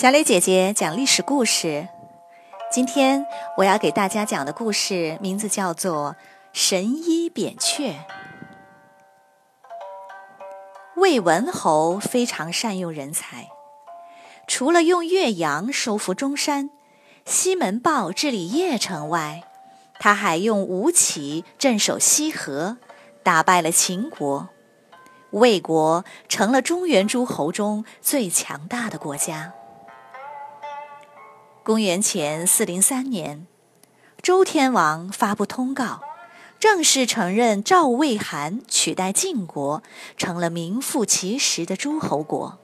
小磊姐姐讲历史故事。今天我要给大家讲的故事名字叫做《神医扁鹊》。魏文侯非常善用人才，除了用岳阳收复中山、西门豹治理邺城外，他还用吴起镇守西河，打败了秦国，魏国成了中原诸侯中最强大的国家。公元前四零三年，周天王发布通告，正式承认赵魏韩取代晋国，成了名副其实的诸侯国。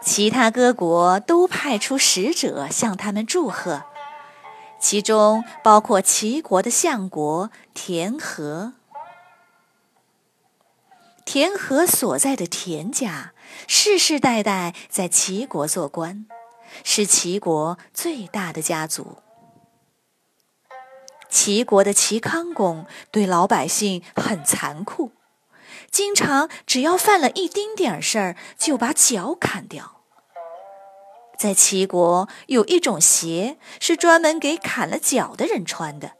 其他各国都派出使者向他们祝贺，其中包括齐国的相国田和。田和所在的田家，世世代代在齐国做官。是齐国最大的家族。齐国的齐康公对老百姓很残酷，经常只要犯了一丁点事儿，就把脚砍掉。在齐国有一种鞋是专门给砍了脚的人穿的，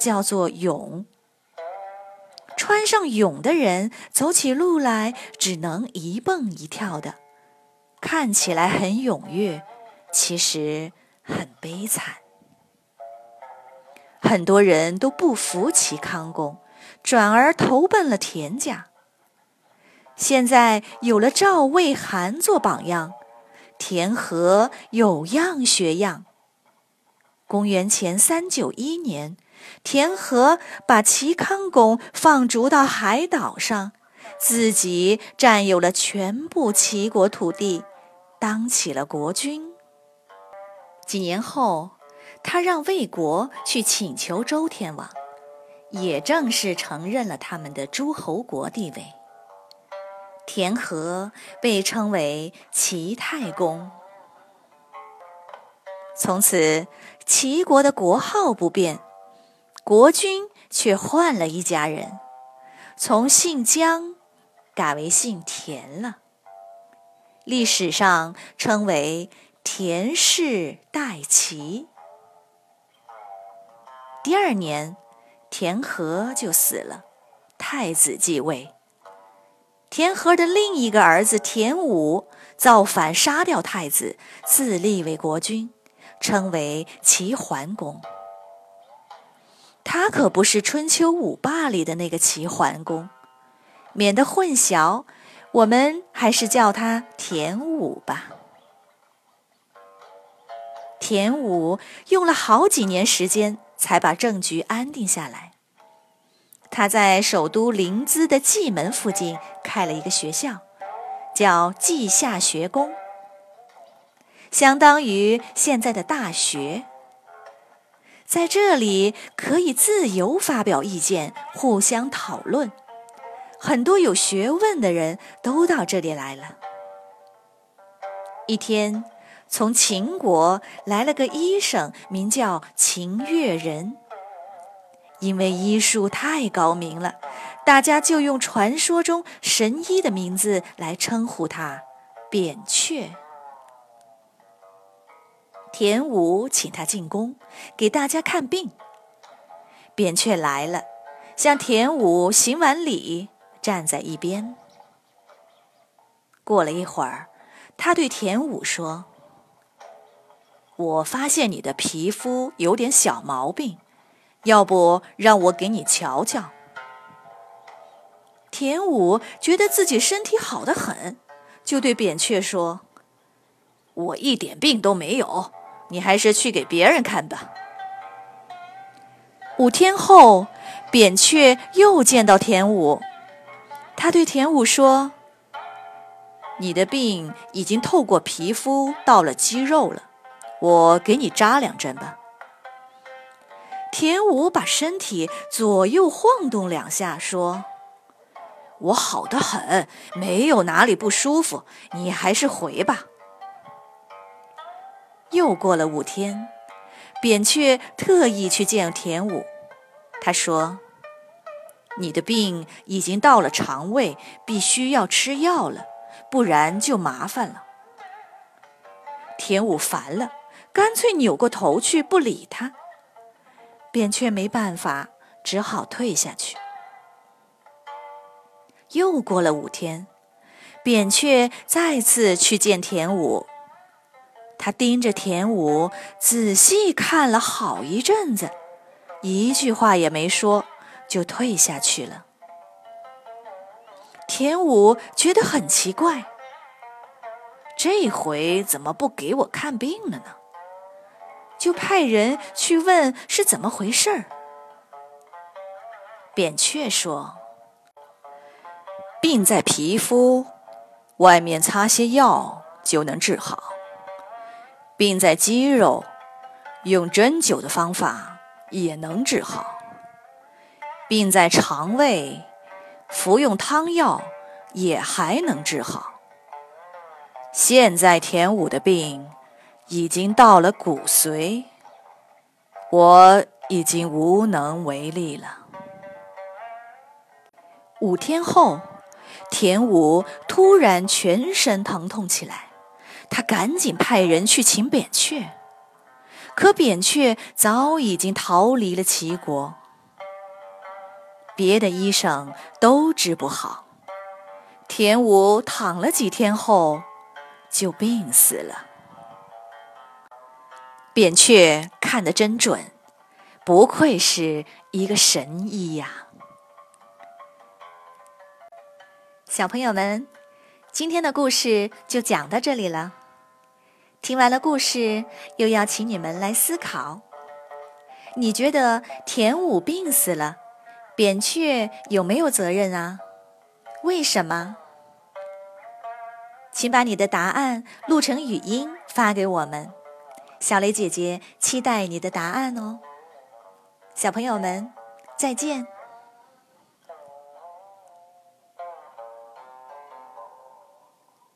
叫做俑。穿上俑的人走起路来只能一蹦一跳的，看起来很踊跃。其实很悲惨，很多人都不服齐康公，转而投奔了田家。现在有了赵、魏、韩做榜样，田和有样学样。公元前三九一年，田和把齐康公放逐到海岛上，自己占有了全部齐国土地，当起了国君。几年后，他让魏国去请求周天王，也正式承认了他们的诸侯国地位。田和被称为齐太公。从此，齐国的国号不变，国君却换了一家人，从姓姜改为姓田了。历史上称为。田氏代齐。第二年，田和就死了，太子继位。田和的另一个儿子田武造反，杀掉太子，自立为国君，称为齐桓公。他可不是春秋五霸里的那个齐桓公，免得混淆，我们还是叫他田武吧。田武用了好几年时间，才把政局安定下来。他在首都临淄的蓟门附近开了一个学校，叫稷下学宫，相当于现在的大学。在这里可以自由发表意见，互相讨论。很多有学问的人都到这里来了。一天。从秦国来了个医生，名叫秦越人。因为医术太高明了，大家就用传说中神医的名字来称呼他——扁鹊。田武请他进宫，给大家看病。扁鹊来了，向田武行完礼，站在一边。过了一会儿，他对田武说。我发现你的皮肤有点小毛病，要不让我给你瞧瞧？田武觉得自己身体好得很，就对扁鹊说：“我一点病都没有，你还是去给别人看吧。”五天后，扁鹊又见到田武，他对田武说：“你的病已经透过皮肤到了肌肉了。”我给你扎两针吧。田武把身体左右晃动两下，说：“我好的很，没有哪里不舒服，你还是回吧。”又过了五天，扁鹊特意去见田武，他说：“你的病已经到了肠胃，必须要吃药了，不然就麻烦了。”田武烦了，干脆扭过头去不理他。扁鹊没办法，只好退下去。又过了五天，扁鹊再次去见田武。他盯着田武仔细看了好一阵子，一句话也没说，就退下去了。田武觉得很奇怪，这回怎么不给我看病了呢？就派人去问是怎么回事儿。扁鹊说：“病在皮肤，外面擦些药就能治好。”病在肌肉，用针灸的方法也能治好；病在肠胃，服用汤药也还能治好。现在田武的病已经到了骨髓，我已经无能为力了。五天后，田武突然全身疼痛起来。他赶紧派人去请扁鹊，可扁鹊早已经逃离了齐国。别的医生都治不好，田武躺了几天后就病死了。扁鹊看得真准，不愧是一个神医呀！小朋友们，今天的故事就讲到这里了。听完了故事，又要请你们来思考：你觉得田武病死了，扁鹊有没有责任啊？为什么？请把你的答案录成语音发给我们，小雷姐姐期待你的答案哦。小朋友们，再见。